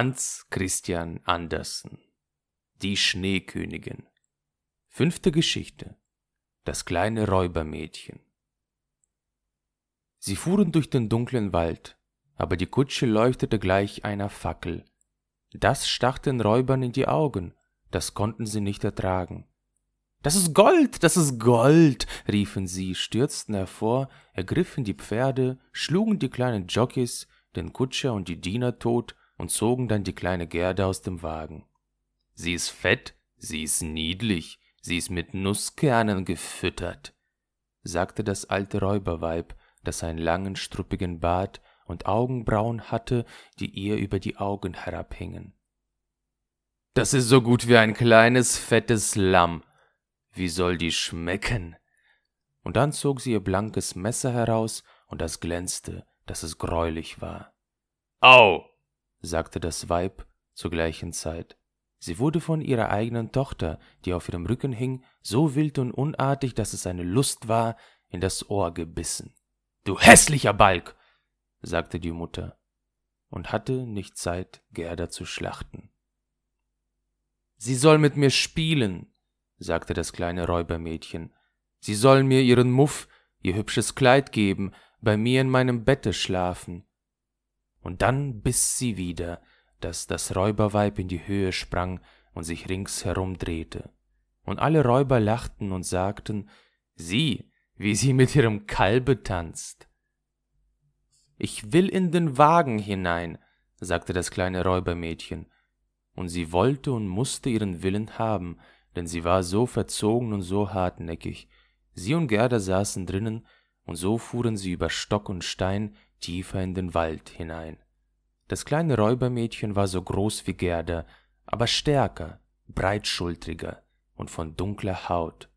Hans Christian Andersen Die Schneekönigin Fünfte Geschichte Das kleine Räubermädchen Sie fuhren durch den dunklen Wald, aber die Kutsche leuchtete gleich einer Fackel. Das stach den Räubern in die Augen, das konnten sie nicht ertragen. Das ist Gold, das ist Gold, riefen sie, stürzten hervor, ergriffen die Pferde, schlugen die kleinen Jockeys, den Kutscher und die Diener tot und zogen dann die kleine Gerda aus dem Wagen. Sie ist fett, sie ist niedlich, sie ist mit Nusskernen gefüttert, sagte das alte Räuberweib, das einen langen, struppigen Bart und Augenbrauen hatte, die ihr über die Augen herabhingen. Das ist so gut wie ein kleines, fettes Lamm. Wie soll die schmecken? Und dann zog sie ihr blankes Messer heraus, und das glänzte, dass es greulich war. Au! Sagte das Weib zur gleichen Zeit. Sie wurde von ihrer eigenen Tochter, die auf ihrem Rücken hing, so wild und unartig, dass es eine Lust war, in das Ohr gebissen. Du hässlicher Balg! sagte die Mutter und hatte nicht Zeit, Gerda zu schlachten. Sie soll mit mir spielen, sagte das kleine Räubermädchen. Sie soll mir ihren Muff, ihr hübsches Kleid geben, bei mir in meinem Bette schlafen und dann biss sie wieder, dass das Räuberweib in die Höhe sprang und sich ringsherum drehte. Und alle Räuber lachten und sagten, sieh, wie sie mit ihrem Kalbe tanzt. Ich will in den Wagen hinein, sagte das kleine Räubermädchen, und sie wollte und musste ihren Willen haben, denn sie war so verzogen und so hartnäckig. Sie und Gerda saßen drinnen, und so fuhren sie über Stock und Stein tiefer in den Wald hinein. Das kleine Räubermädchen war so groß wie Gerda, aber stärker, breitschultriger und von dunkler Haut.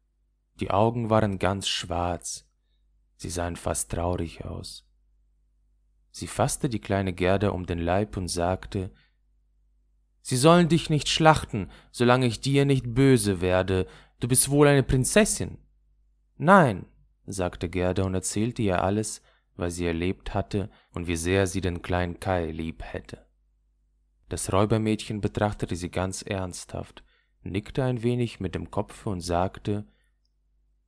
Die Augen waren ganz schwarz, sie sahen fast traurig aus. Sie fasste die kleine Gerda um den Leib und sagte, Sie sollen dich nicht schlachten, solange ich dir nicht böse werde, du bist wohl eine Prinzessin. Nein, sagte Gerda und erzählte ihr alles, was sie erlebt hatte und wie sehr sie den kleinen Kai lieb hätte. Das Räubermädchen betrachtete sie ganz ernsthaft, nickte ein wenig mit dem Kopfe und sagte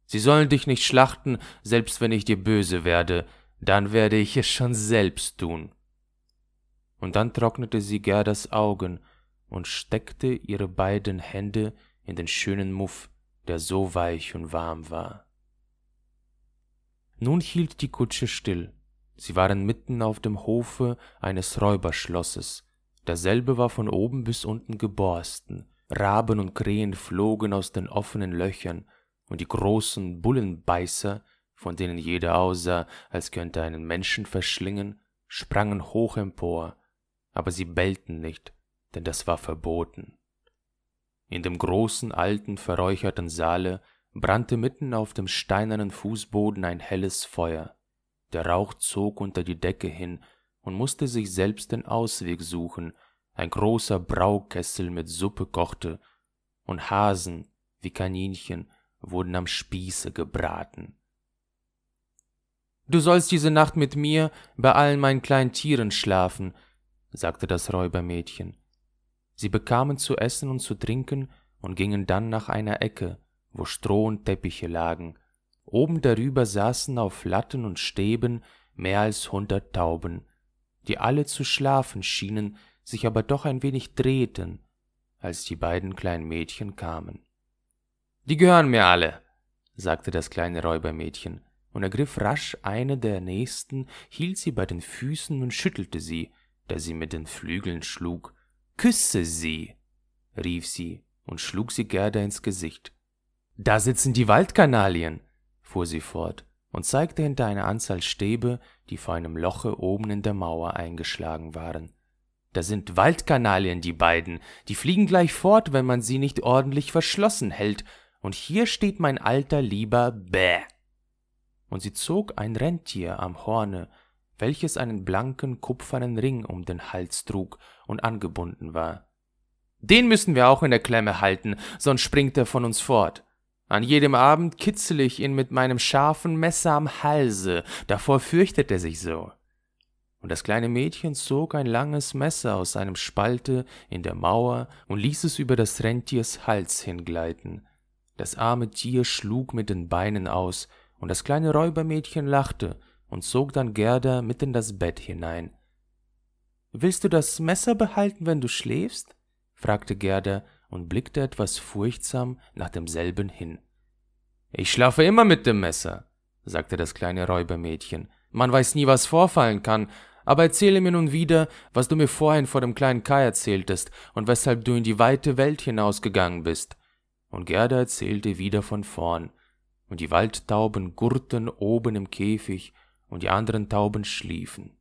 Sie sollen dich nicht schlachten, selbst wenn ich dir böse werde, dann werde ich es schon selbst tun. Und dann trocknete sie Gerdas Augen und steckte ihre beiden Hände in den schönen Muff, der so weich und warm war. Nun hielt die Kutsche still. Sie waren mitten auf dem Hofe eines Räuberschlosses. Derselbe war von oben bis unten geborsten. Raben und Krähen flogen aus den offenen Löchern, und die großen Bullenbeißer, von denen jeder aussah, als könnte einen Menschen verschlingen, sprangen hoch empor, aber sie bellten nicht, denn das war verboten. In dem großen, alten, verräucherten Saale brannte mitten auf dem steinernen Fußboden ein helles Feuer. Der Rauch zog unter die Decke hin und musste sich selbst den Ausweg suchen. Ein großer Braukessel mit Suppe kochte, und Hasen wie Kaninchen wurden am Spieße gebraten. Du sollst diese Nacht mit mir bei allen meinen kleinen Tieren schlafen, sagte das Räubermädchen. Sie bekamen zu essen und zu trinken und gingen dann nach einer Ecke, wo Stroh und Teppiche lagen. Oben darüber saßen auf Latten und Stäben mehr als hundert Tauben, die alle zu schlafen schienen, sich aber doch ein wenig drehten, als die beiden kleinen Mädchen kamen. Die gehören mir alle, sagte das kleine Räubermädchen und ergriff rasch eine der nächsten, hielt sie bei den Füßen und schüttelte sie, da sie mit den Flügeln schlug. Küsse sie, rief sie und schlug sie Gerda ins Gesicht. Da sitzen die Waldkanalien, fuhr sie fort und zeigte hinter eine Anzahl Stäbe, die vor einem Loche oben in der Mauer eingeschlagen waren. Da sind Waldkanalien, die beiden, die fliegen gleich fort, wenn man sie nicht ordentlich verschlossen hält, und hier steht mein alter lieber Bäh. Und sie zog ein Rentier am Horne, welches einen blanken kupfernen Ring um den Hals trug und angebunden war. Den müssen wir auch in der Klemme halten, sonst springt er von uns fort. An jedem Abend kitzel ich ihn mit meinem scharfen Messer am Halse, davor fürchtet er sich so. und das kleine Mädchen zog ein langes Messer aus einem Spalte in der Mauer und ließ es über das Rentiers Hals hingleiten. Das arme Tier schlug mit den Beinen aus, und das kleine Räubermädchen lachte und zog dann Gerda mit in das Bett hinein. Willst du das Messer behalten, wenn du schläfst? fragte Gerda und blickte etwas furchtsam nach demselben hin. Ich schlafe immer mit dem Messer, sagte das kleine Räubermädchen. Man weiß nie, was vorfallen kann, aber erzähle mir nun wieder, was du mir vorhin vor dem kleinen Kai erzähltest und weshalb du in die weite Welt hinausgegangen bist. Und Gerda erzählte wieder von vorn, und die Waldtauben gurrten oben im Käfig, und die anderen Tauben schliefen.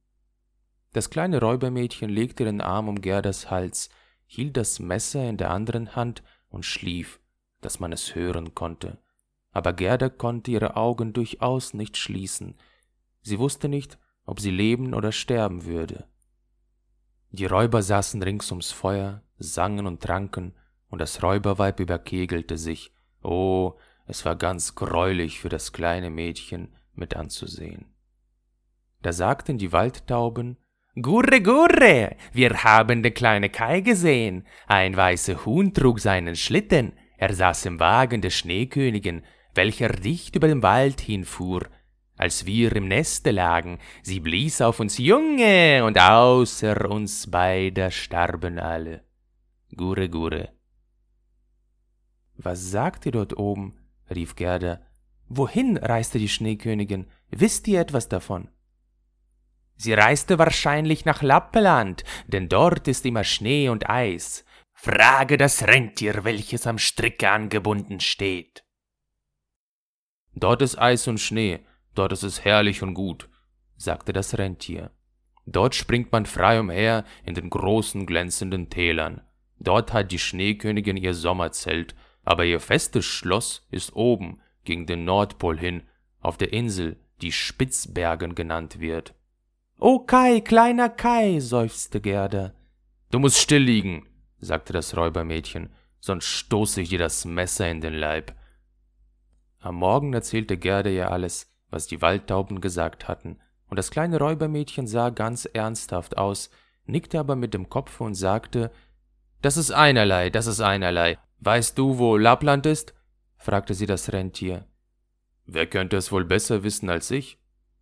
Das kleine Räubermädchen legte den Arm um Gerdas Hals, hielt das Messer in der anderen Hand und schlief, dass man es hören konnte. Aber Gerda konnte ihre Augen durchaus nicht schließen. Sie wusste nicht, ob sie leben oder sterben würde. Die Räuber saßen rings ums Feuer, sangen und tranken, und das Räuberweib überkegelte sich. Oh, es war ganz greulich für das kleine Mädchen mit anzusehen. Da sagten die Waldtauben, Gurre, gurre, wir haben den kleinen Kai gesehen. Ein weißer Huhn trug seinen Schlitten. Er saß im Wagen der Schneekönigin, welcher dicht über den Wald hinfuhr. Als wir im Neste lagen, sie blies auf uns Junge, und außer uns beider starben alle. Gurre, gurre. Was sagt ihr dort oben? rief Gerda. Wohin reiste die Schneekönigin? Wisst ihr etwas davon? Sie reiste wahrscheinlich nach Lappeland, denn dort ist immer Schnee und Eis. Frage das Rentier, welches am Stricke angebunden steht. Dort ist Eis und Schnee, dort ist es herrlich und gut, sagte das Rentier. Dort springt man frei umher in den großen glänzenden Tälern. Dort hat die Schneekönigin ihr Sommerzelt, aber ihr festes Schloss ist oben, gegen den Nordpol hin, auf der Insel, die Spitzbergen genannt wird. Oh Kai, kleiner Kai, seufzte Gerda. Du musst still liegen, sagte das Räubermädchen, sonst stoße ich dir das Messer in den Leib. Am Morgen erzählte Gerda ihr alles, was die Waldtauben gesagt hatten, und das kleine Räubermädchen sah ganz ernsthaft aus, nickte aber mit dem Kopfe und sagte, das ist einerlei, das ist einerlei. Weißt du, wo Lappland ist? fragte sie das Rentier. Wer könnte es wohl besser wissen als ich?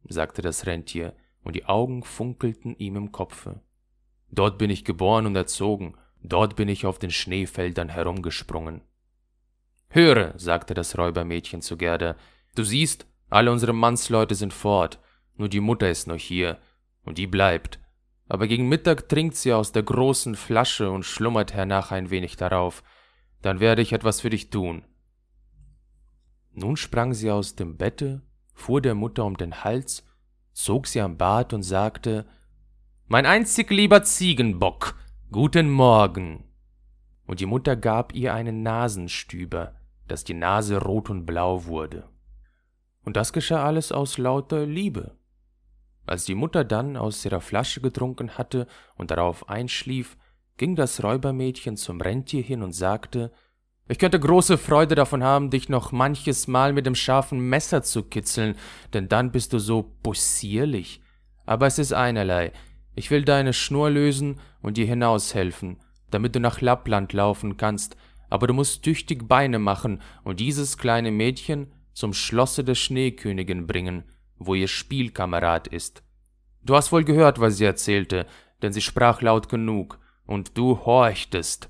sagte das Rentier, und die Augen funkelten ihm im Kopfe. Dort bin ich geboren und erzogen, dort bin ich auf den Schneefeldern herumgesprungen. Höre, sagte das Räubermädchen zu Gerda, du siehst, alle unsere Mannsleute sind fort, nur die Mutter ist noch hier, und die bleibt. Aber gegen Mittag trinkt sie aus der großen Flasche und schlummert hernach ein wenig darauf. Dann werde ich etwas für dich tun. Nun sprang sie aus dem Bette, fuhr der Mutter um den Hals zog sie am Bart und sagte Mein einzig lieber Ziegenbock, guten Morgen. Und die Mutter gab ihr einen Nasenstüber, dass die Nase rot und blau wurde. Und das geschah alles aus lauter Liebe. Als die Mutter dann aus ihrer Flasche getrunken hatte und darauf einschlief, ging das Räubermädchen zum Rentier hin und sagte ich könnte große Freude davon haben, dich noch manches Mal mit dem scharfen Messer zu kitzeln, denn dann bist du so possierlich. Aber es ist einerlei. Ich will deine Schnur lösen und dir hinaushelfen, damit du nach Lappland laufen kannst, aber du musst tüchtig Beine machen und dieses kleine Mädchen zum Schlosse der Schneekönigin bringen, wo ihr Spielkamerad ist. Du hast wohl gehört, was sie erzählte, denn sie sprach laut genug, und du horchtest.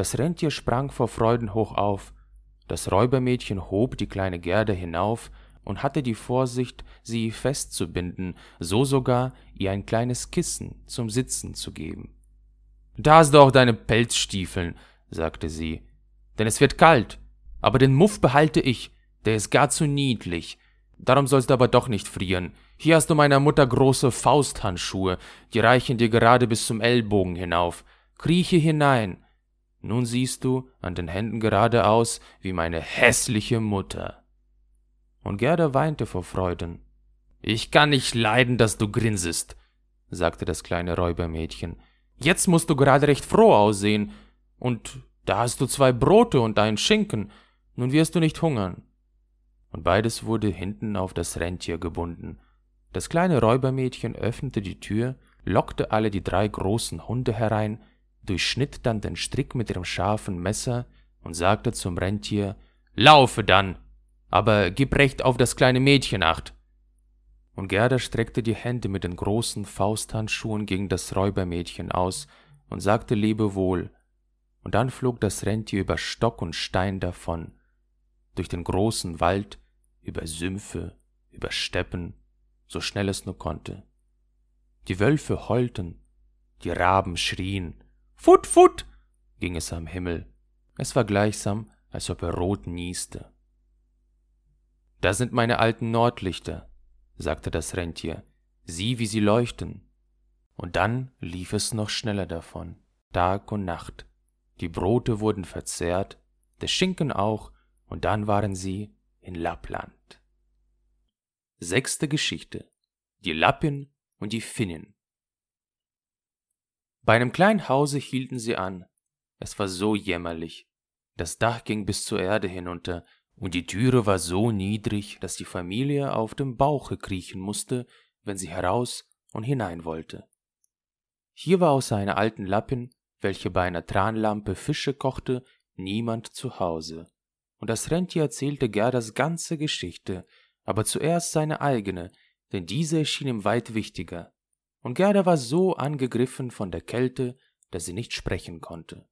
Das Rentier sprang vor Freuden hoch auf, das Räubermädchen hob die kleine Gerda hinauf und hatte die Vorsicht, sie festzubinden, so sogar ihr ein kleines Kissen zum Sitzen zu geben. Da hast du auch deine Pelzstiefeln, sagte sie, denn es wird kalt, aber den Muff behalte ich, der ist gar zu niedlich. Darum sollst du aber doch nicht frieren. Hier hast du meiner Mutter große Fausthandschuhe, die reichen dir gerade bis zum Ellbogen hinauf. Krieche hinein, nun siehst du an den Händen geradeaus wie meine hässliche Mutter. Und Gerda weinte vor Freuden. Ich kann nicht leiden, dass du grinsest, sagte das kleine Räubermädchen. Jetzt musst du gerade recht froh aussehen, und da hast du zwei Brote und einen Schinken, nun wirst du nicht hungern. Und beides wurde hinten auf das Rentier gebunden, Das kleine Räubermädchen öffnete die Tür, lockte alle die drei großen Hunde herein, durchschnitt dann den Strick mit ihrem scharfen Messer und sagte zum Rentier Laufe dann, aber gib recht auf das kleine Mädchen acht. Und Gerda streckte die Hände mit den großen Fausthandschuhen gegen das Räubermädchen aus und sagte Lebewohl, und dann flog das Rentier über Stock und Stein davon, durch den großen Wald, über Sümpfe, über Steppen, so schnell es nur konnte. Die Wölfe heulten, die Raben schrien, Fut, fut, ging es am Himmel. Es war gleichsam, als ob er rot nieste. Da sind meine alten Nordlichter, sagte das Rentier, sieh, wie sie leuchten. Und dann lief es noch schneller davon, Tag und Nacht. Die Brote wurden verzehrt, der Schinken auch, und dann waren sie in Lappland. Sechste Geschichte. Die Lappin und die Finnen. Bei einem kleinen Hause hielten sie an. Es war so jämmerlich. Das Dach ging bis zur Erde hinunter, und die Türe war so niedrig, dass die Familie auf dem Bauche kriechen musste, wenn sie heraus und hinein wollte. Hier war außer einer alten Lappin, welche bei einer Tranlampe Fische kochte, niemand zu Hause. Und das Rentier erzählte Gerdas ganze Geschichte, aber zuerst seine eigene, denn diese erschien ihm weit wichtiger. Und Gerda war so angegriffen von der Kälte, dass sie nicht sprechen konnte.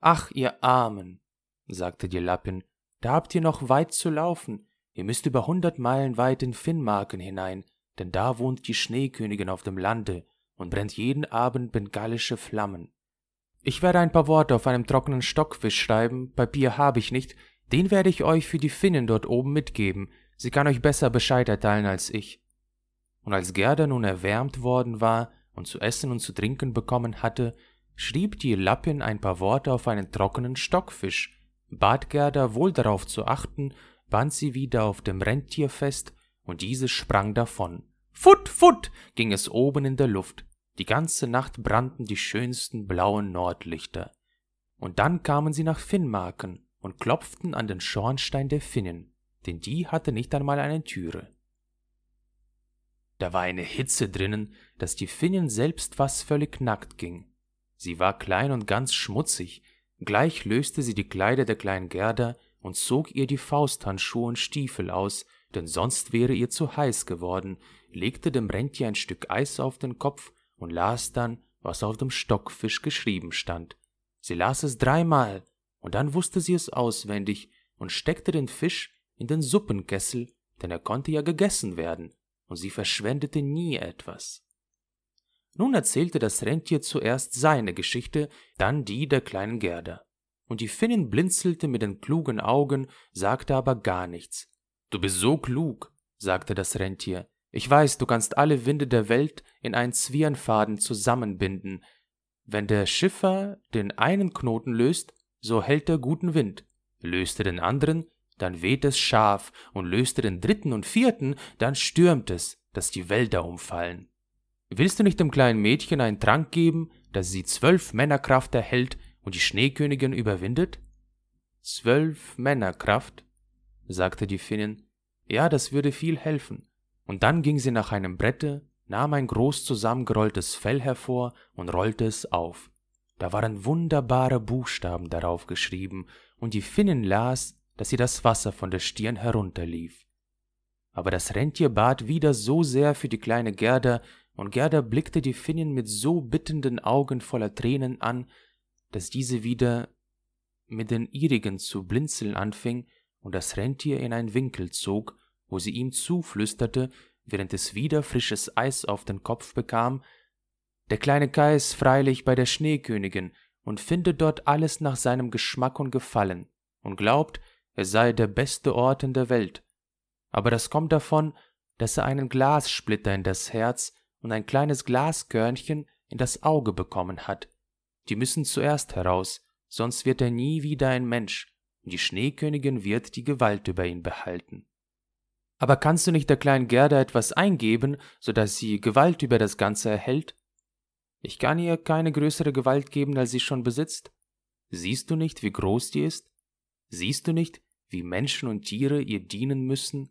Ach, ihr Armen, sagte die Lappin, da habt ihr noch weit zu laufen. Ihr müsst über hundert Meilen weit in Finnmarken hinein, denn da wohnt die Schneekönigin auf dem Lande und brennt jeden Abend bengalische Flammen. Ich werde ein paar Worte auf einem trockenen Stockfisch schreiben, Papier habe ich nicht, den werde ich euch für die Finnen dort oben mitgeben, sie kann euch besser Bescheid erteilen als ich. Und als Gerda nun erwärmt worden war und zu essen und zu trinken bekommen hatte, schrieb die Lappin ein paar Worte auf einen trockenen Stockfisch, bat Gerda wohl darauf zu achten, band sie wieder auf dem Rentier fest, und dieses sprang davon. Fut, fut, ging es oben in der Luft. Die ganze Nacht brannten die schönsten blauen Nordlichter. Und dann kamen sie nach Finnmarken und klopften an den Schornstein der Finnen, denn die hatte nicht einmal eine Türe. Da war eine Hitze drinnen, dass die Finnin selbst fast völlig nackt ging. Sie war klein und ganz schmutzig, gleich löste sie die Kleider der kleinen Gerda und zog ihr die Fausthandschuhe und Stiefel aus, denn sonst wäre ihr zu heiß geworden, legte dem Rentier ein Stück Eis auf den Kopf und las dann, was auf dem Stockfisch geschrieben stand. Sie las es dreimal, und dann wusste sie es auswendig und steckte den Fisch in den Suppenkessel, denn er konnte ja gegessen werden, und sie verschwendete nie etwas. Nun erzählte das Rentier zuerst seine Geschichte, dann die der kleinen Gerda. Und die Finnin blinzelte mit den klugen Augen, sagte aber gar nichts. Du bist so klug, sagte das Rentier. Ich weiß, du kannst alle Winde der Welt in einen Zwirnfaden zusammenbinden. Wenn der Schiffer den einen Knoten löst, so hält er guten Wind. Löst er den anderen, dann weht es scharf, und löst er den dritten und vierten, dann stürmt es, dass die Wälder umfallen. Willst du nicht dem kleinen Mädchen einen Trank geben, dass sie zwölf Männerkraft erhält und die Schneekönigin überwindet? Zwölf Männerkraft, sagte die Finnin. Ja, das würde viel helfen. Und dann ging sie nach einem Brette, nahm ein groß zusammengerolltes Fell hervor und rollte es auf. Da waren wunderbare Buchstaben darauf geschrieben, und die Finnin las, dass ihr das Wasser von der Stirn herunterlief. Aber das Rentier bat wieder so sehr für die kleine Gerda, und Gerda blickte die Finnin mit so bittenden Augen voller Tränen an, dass diese wieder mit den ihrigen zu blinzeln anfing und das Rentier in einen Winkel zog, wo sie ihm zuflüsterte, während es wieder frisches Eis auf den Kopf bekam, der kleine Kai ist freilich bei der Schneekönigin und findet dort alles nach seinem Geschmack und Gefallen und glaubt, er sei der beste Ort in der Welt. Aber das kommt davon, dass er einen Glassplitter in das Herz und ein kleines Glaskörnchen in das Auge bekommen hat. Die müssen zuerst heraus, sonst wird er nie wieder ein Mensch, und die Schneekönigin wird die Gewalt über ihn behalten. Aber kannst du nicht der kleinen Gerda etwas eingeben, so dass sie Gewalt über das Ganze erhält? Ich kann ihr keine größere Gewalt geben, als sie schon besitzt. Siehst du nicht, wie groß die ist? Siehst du nicht, wie Menschen und Tiere ihr dienen müssen,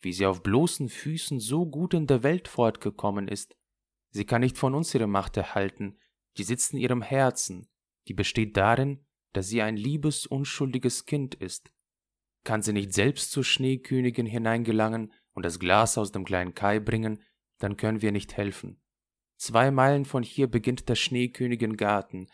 wie sie auf bloßen Füßen so gut in der Welt fortgekommen ist. Sie kann nicht von uns ihre Macht erhalten, die sitzt in ihrem Herzen, die besteht darin, dass sie ein liebes, unschuldiges Kind ist. Kann sie nicht selbst zur Schneekönigin hineingelangen und das Glas aus dem kleinen Kai bringen, dann können wir nicht helfen. Zwei Meilen von hier beginnt der Schneekönigin Garten.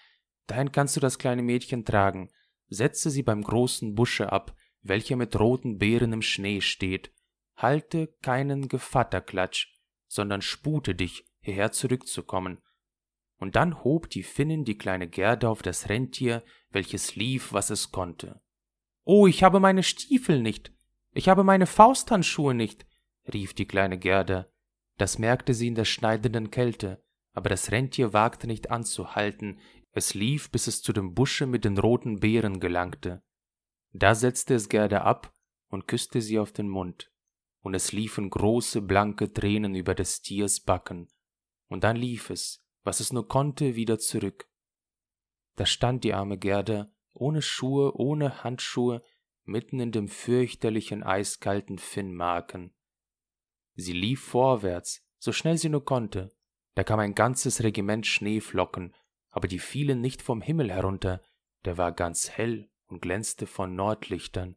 Dahin kannst du das kleine Mädchen tragen. Setze sie beim großen Busche ab, welcher mit roten Beeren im Schnee steht. Halte keinen Gevatterklatsch, sondern spute dich, hierher zurückzukommen. Und dann hob die Finnin die kleine Gerda auf das Rentier, welches lief, was es konnte. Oh, ich habe meine Stiefel nicht. Ich habe meine Fausthandschuhe nicht, rief die kleine Gerda. Das merkte sie in der schneidenden Kälte, aber das Rentier wagte nicht anzuhalten, es lief, bis es zu dem Busche mit den roten Beeren gelangte. Da setzte es Gerda ab und küsste sie auf den Mund, und es liefen große blanke Tränen über des Tiers Backen, und dann lief es, was es nur konnte, wieder zurück. Da stand die arme Gerda, ohne Schuhe, ohne Handschuhe, mitten in dem fürchterlichen eiskalten Finnmarken. Sie lief vorwärts, so schnell sie nur konnte. Da kam ein ganzes Regiment Schneeflocken, aber die fielen nicht vom Himmel herunter, der war ganz hell und glänzte von Nordlichtern.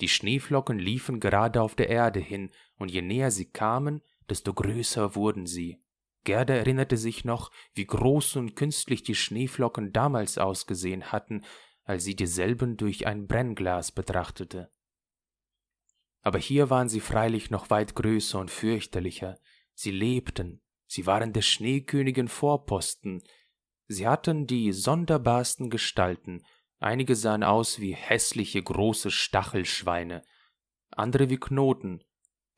Die Schneeflocken liefen gerade auf der Erde hin, und je näher sie kamen, desto größer wurden sie. Gerda erinnerte sich noch, wie groß und künstlich die Schneeflocken damals ausgesehen hatten, als sie dieselben durch ein Brennglas betrachtete. Aber hier waren sie freilich noch weit größer und fürchterlicher. Sie lebten, sie waren der Schneekönigin Vorposten. Sie hatten die sonderbarsten Gestalten, einige sahen aus wie hässliche große Stachelschweine, andere wie Knoten,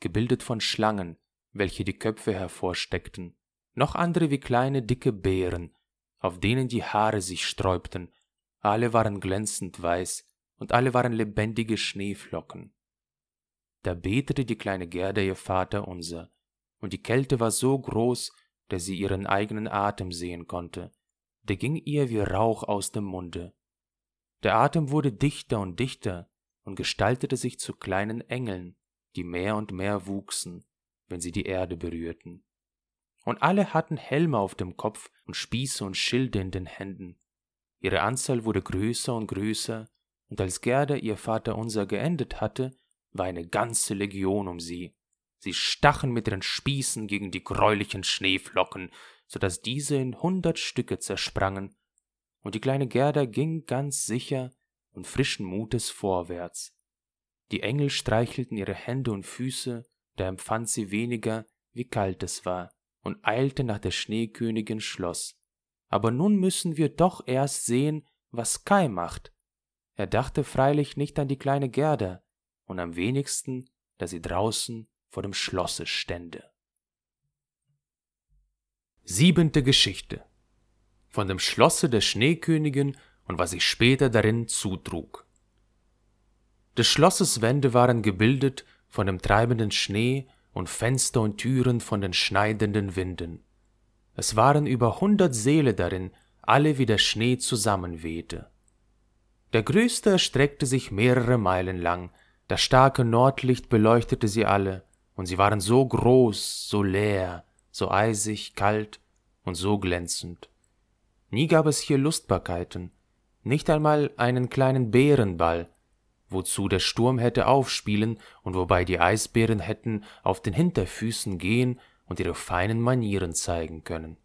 gebildet von Schlangen, welche die Köpfe hervorsteckten, noch andere wie kleine dicke Beeren, auf denen die Haare sich sträubten, alle waren glänzend weiß und alle waren lebendige Schneeflocken. Da betete die kleine Gerda ihr Vater unser, und die Kälte war so groß, dass sie ihren eigenen Atem sehen konnte, der ging ihr wie Rauch aus dem Munde. Der Atem wurde dichter und dichter und gestaltete sich zu kleinen Engeln, die mehr und mehr wuchsen, wenn sie die Erde berührten. Und alle hatten Helme auf dem Kopf und Spieße und Schilde in den Händen. Ihre Anzahl wurde größer und größer, und als Gerda ihr Vater unser geendet hatte, war eine ganze Legion um sie. Sie stachen mit ihren Spießen gegen die greulichen Schneeflocken, so dass diese in hundert Stücke zersprangen, und die kleine Gerda ging ganz sicher und frischen Mutes vorwärts. Die Engel streichelten ihre Hände und Füße, da empfand sie weniger, wie kalt es war, und eilte nach der Schneekönigin Schloss. Aber nun müssen wir doch erst sehen, was Kai macht. Er dachte freilich nicht an die kleine Gerda, und am wenigsten, da sie draußen vor dem Schlosse stände. Siebente Geschichte von dem Schlosse der Schneekönigin und was sich später darin zutrug. Des Schlosses Wände waren gebildet von dem treibenden Schnee und Fenster und Türen von den schneidenden Winden. Es waren über hundert Seele darin, alle wie der Schnee zusammenwehte. Der größte erstreckte sich mehrere Meilen lang, das starke Nordlicht beleuchtete sie alle, und sie waren so groß, so leer, so eisig, kalt und so glänzend. Nie gab es hier Lustbarkeiten, nicht einmal einen kleinen Bärenball, wozu der Sturm hätte aufspielen und wobei die Eisbären hätten auf den Hinterfüßen gehen und ihre feinen Manieren zeigen können.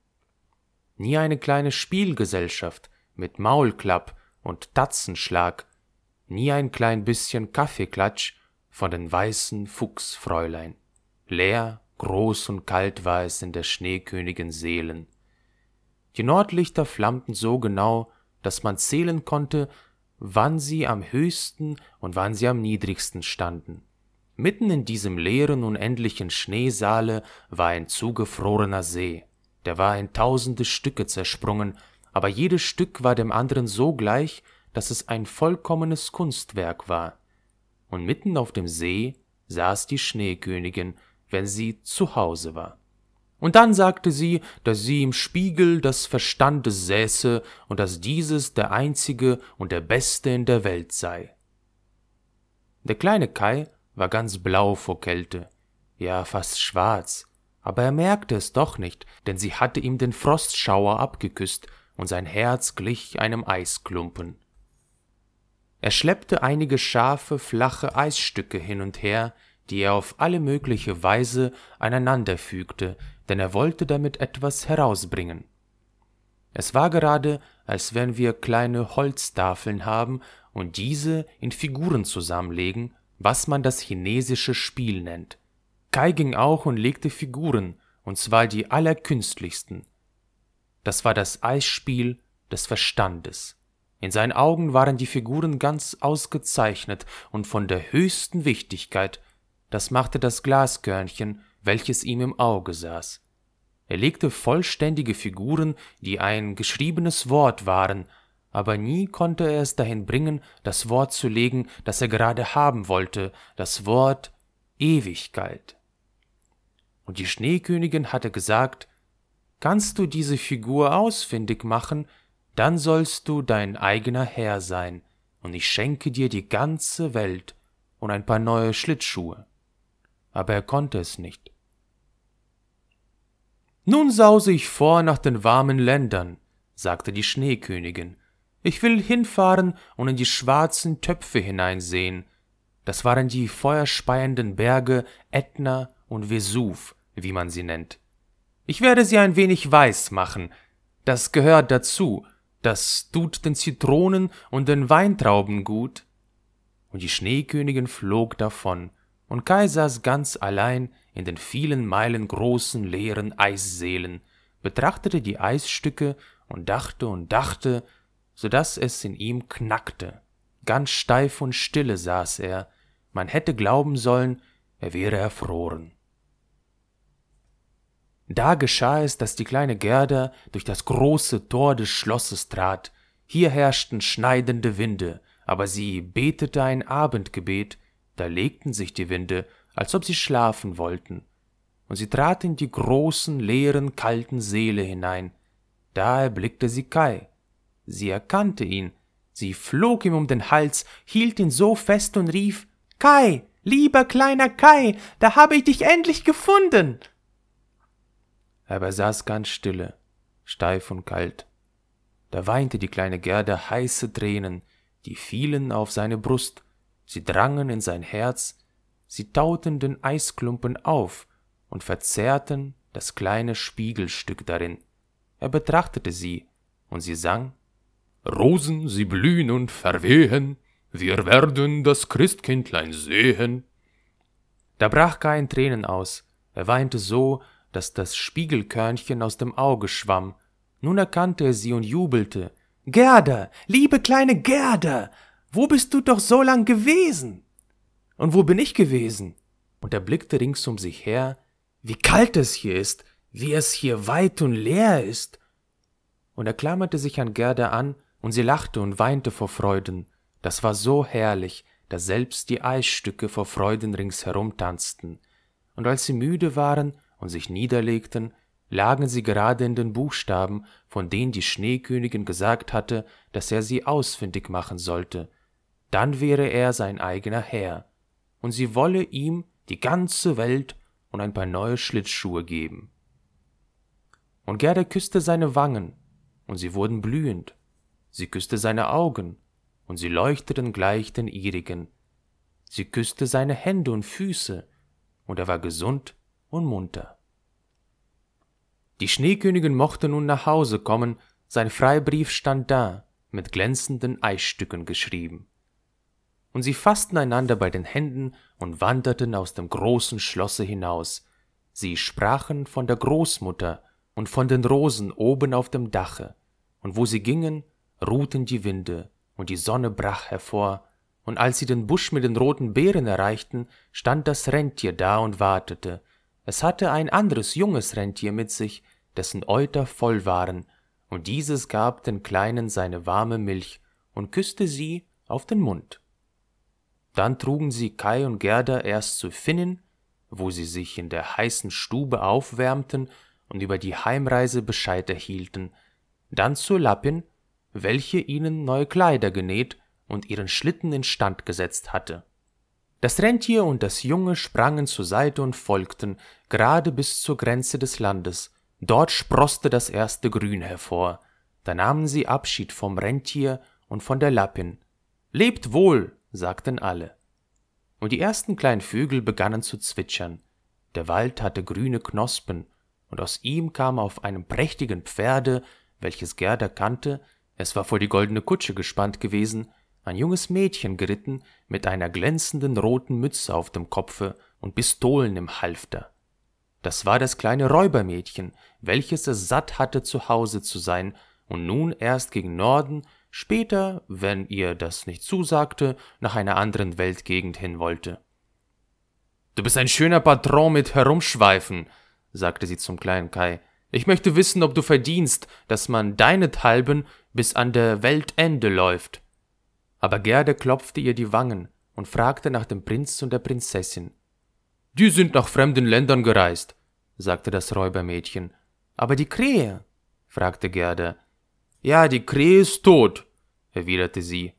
Nie eine kleine Spielgesellschaft mit Maulklapp und Tatzenschlag nie ein klein bisschen Kaffeeklatsch von den weißen Fuchsfräulein. Leer, groß und kalt war es in der Schneekönigin Seelen. Die Nordlichter flammten so genau, dass man zählen konnte, wann sie am höchsten und wann sie am niedrigsten standen. Mitten in diesem leeren, unendlichen Schneesaale war ein zugefrorener See. Der war in tausende Stücke zersprungen, aber jedes Stück war dem anderen so gleich, dass es ein vollkommenes Kunstwerk war. Und mitten auf dem See saß die Schneekönigin, wenn sie zu Hause war. Und dann sagte sie, dass sie im Spiegel des Verstandes säße und dass dieses der einzige und der beste in der Welt sei. Der kleine Kai war ganz blau vor Kälte. ja fast schwarz, aber er merkte es doch nicht, denn sie hatte ihm den Frostschauer abgeküsst, und sein Herz glich einem Eisklumpen. Er schleppte einige scharfe, flache Eisstücke hin und her, die er auf alle mögliche Weise aneinanderfügte, denn er wollte damit etwas herausbringen. Es war gerade, als wenn wir kleine Holztafeln haben und diese in Figuren zusammenlegen, was man das chinesische Spiel nennt. Kai ging auch und legte Figuren, und zwar die allerkünstlichsten. Das war das Eisspiel des Verstandes. In seinen Augen waren die Figuren ganz ausgezeichnet und von der höchsten Wichtigkeit, das machte das Glaskörnchen, welches ihm im Auge saß. Er legte vollständige Figuren, die ein geschriebenes Wort waren, aber nie konnte er es dahin bringen, das Wort zu legen, das er gerade haben wollte, das Wort Ewigkeit. Und die Schneekönigin hatte gesagt, Kannst du diese Figur ausfindig machen, dann sollst du dein eigener Herr sein, und ich schenke dir die ganze Welt und ein paar neue Schlittschuhe. Aber er konnte es nicht. Nun sause ich vor nach den warmen Ländern, sagte die Schneekönigin. Ich will hinfahren und in die schwarzen Töpfe hineinsehen. Das waren die feuerspeienden Berge Ätna und Vesuv, wie man sie nennt. Ich werde sie ein wenig weiß machen. Das gehört dazu. Das tut den Zitronen und den Weintrauben gut. Und die Schneekönigin flog davon, und Kai saß ganz allein in den vielen Meilen großen leeren Eisseelen, betrachtete die Eisstücke und dachte und dachte, so dass es in ihm knackte. Ganz steif und stille saß er, man hätte glauben sollen, er wäre erfroren. Da geschah es, dass die kleine Gerda durch das große Tor des Schlosses trat. Hier herrschten schneidende Winde, aber sie betete ein Abendgebet, da legten sich die Winde, als ob sie schlafen wollten. Und sie trat in die großen, leeren, kalten Seele hinein. Da erblickte sie Kai. Sie erkannte ihn, sie flog ihm um den Hals, hielt ihn so fest und rief Kai, lieber kleiner Kai, da habe ich dich endlich gefunden aber er saß ganz stille, steif und kalt. Da weinte die kleine Gerda heiße Tränen, die fielen auf seine Brust, sie drangen in sein Herz, sie tauten den Eisklumpen auf und verzerrten das kleine Spiegelstück darin. Er betrachtete sie, und sie sang Rosen, sie blühen und verwehen, wir werden das Christkindlein sehen. Da brach Kai in Tränen aus, er weinte so, dass das Spiegelkörnchen aus dem Auge schwamm. Nun erkannte er sie und jubelte. Gerda, liebe kleine Gerda, wo bist du doch so lang gewesen? Und wo bin ich gewesen? Und er blickte rings um sich her, wie kalt es hier ist, wie es hier weit und leer ist. Und er klammerte sich an Gerda an, und sie lachte und weinte vor Freuden. Das war so herrlich, dass selbst die Eisstücke vor Freuden ringsherum tanzten. Und als sie müde waren und sich niederlegten, lagen sie gerade in den Buchstaben, von denen die Schneekönigin gesagt hatte, dass er sie ausfindig machen sollte. Dann wäre er sein eigener Herr, und sie wolle ihm die ganze Welt und ein paar neue Schlittschuhe geben. Und Gerda küsste seine Wangen, und sie wurden blühend. Sie küsste seine Augen, und sie leuchteten gleich den ihrigen. Sie küsste seine Hände und Füße, und er war gesund und munter. Die Schneekönigin mochte nun nach Hause kommen, sein Freibrief stand da, mit glänzenden Eisstücken geschrieben. Und sie faßten einander bei den Händen und wanderten aus dem großen Schlosse hinaus. Sie sprachen von der Großmutter und von den Rosen oben auf dem Dache, und wo sie gingen, ruhten die Winde, und die Sonne brach hervor, und als sie den Busch mit den roten Beeren erreichten, stand das Rentier da und wartete, es hatte ein anderes junges Rentier mit sich, dessen Euter voll waren, und dieses gab den Kleinen seine warme Milch und küsste sie auf den Mund. Dann trugen sie Kai und Gerda erst zu Finnen, wo sie sich in der heißen Stube aufwärmten und über die Heimreise Bescheid erhielten, dann zur Lappin, welche ihnen neue Kleider genäht und ihren Schlitten instand gesetzt hatte. Das Rentier und das Junge sprangen zur Seite und folgten, gerade bis zur Grenze des Landes. Dort sproßte das erste Grün hervor. Da nahmen sie Abschied vom Rentier und von der Lappin. Lebt wohl, sagten alle. Und die ersten kleinen Vögel begannen zu zwitschern. Der Wald hatte grüne Knospen, und aus ihm kam auf einem prächtigen Pferde, welches Gerda kannte, es war vor die goldene Kutsche gespannt gewesen, ein junges Mädchen geritten mit einer glänzenden roten Mütze auf dem Kopfe und Pistolen im Halfter. Das war das kleine Räubermädchen, welches es satt hatte, zu Hause zu sein und nun erst gegen Norden, später, wenn ihr das nicht zusagte, nach einer anderen Weltgegend hin wollte. Du bist ein schöner Patron mit Herumschweifen, sagte sie zum kleinen Kai. Ich möchte wissen, ob du verdienst, dass man deinethalben bis an der Weltende läuft. Aber Gerde klopfte ihr die Wangen und fragte nach dem Prinz und der Prinzessin. Die sind nach fremden Ländern gereist, sagte das Räubermädchen. Aber die Krähe? fragte Gerda. Ja, die Krähe ist tot, erwiderte sie.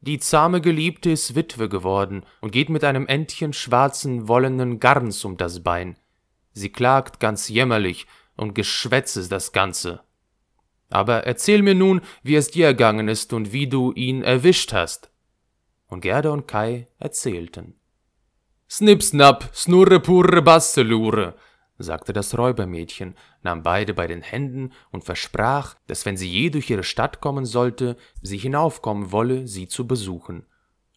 Die zahme Geliebte ist Witwe geworden und geht mit einem Entchen schwarzen wollenen Garns um das Bein. Sie klagt ganz jämmerlich und Geschwätz ist das Ganze. Aber erzähl mir nun, wie es dir ergangen ist und wie du ihn erwischt hast. Und Gerda und Kai erzählten. Snip, snap, snurre, purre, basselure, sagte das Räubermädchen, nahm beide bei den Händen und versprach, dass wenn sie je durch ihre Stadt kommen sollte, sie hinaufkommen wolle, sie zu besuchen.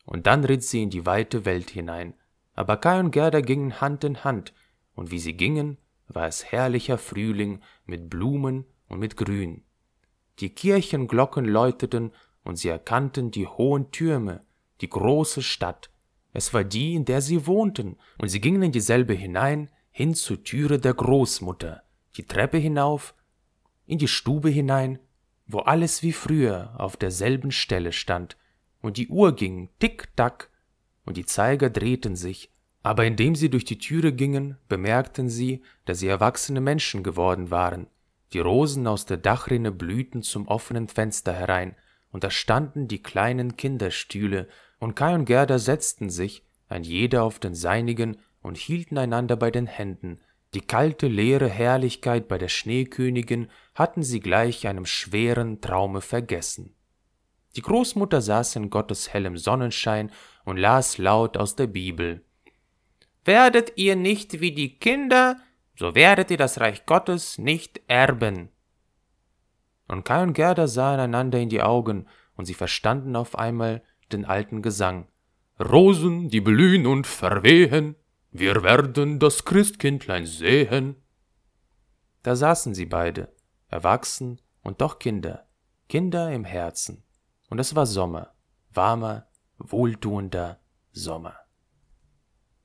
Und dann ritt sie in die weite Welt hinein. Aber Kai und Gerda gingen Hand in Hand, und wie sie gingen, war es herrlicher Frühling mit Blumen und mit Grün. Die Kirchenglocken läuteten, und sie erkannten die hohen Türme, die große Stadt. Es war die, in der sie wohnten, und sie gingen in dieselbe hinein, hin zur Türe der Großmutter, die Treppe hinauf, in die Stube hinein, wo alles wie früher auf derselben Stelle stand, und die Uhr ging tick-tack, und die Zeiger drehten sich, aber indem sie durch die Türe gingen, bemerkten sie, dass sie erwachsene Menschen geworden waren. Die Rosen aus der Dachrinne blühten zum offenen Fenster herein, und da standen die kleinen Kinderstühle, und Kai und Gerda setzten sich, ein jeder auf den seinigen, und hielten einander bei den Händen. Die kalte, leere Herrlichkeit bei der Schneekönigin hatten sie gleich einem schweren Traume vergessen. Die Großmutter saß in Gottes hellem Sonnenschein und las laut aus der Bibel. Werdet ihr nicht wie die Kinder, so werdet ihr das Reich Gottes nicht erben. Und Kai und Gerda sahen einander in die Augen, und sie verstanden auf einmal den alten Gesang. Rosen, die blühen und verwehen, wir werden das Christkindlein sehen. Da saßen sie beide, erwachsen und doch Kinder, Kinder im Herzen. Und es war Sommer, warmer, wohltuender Sommer.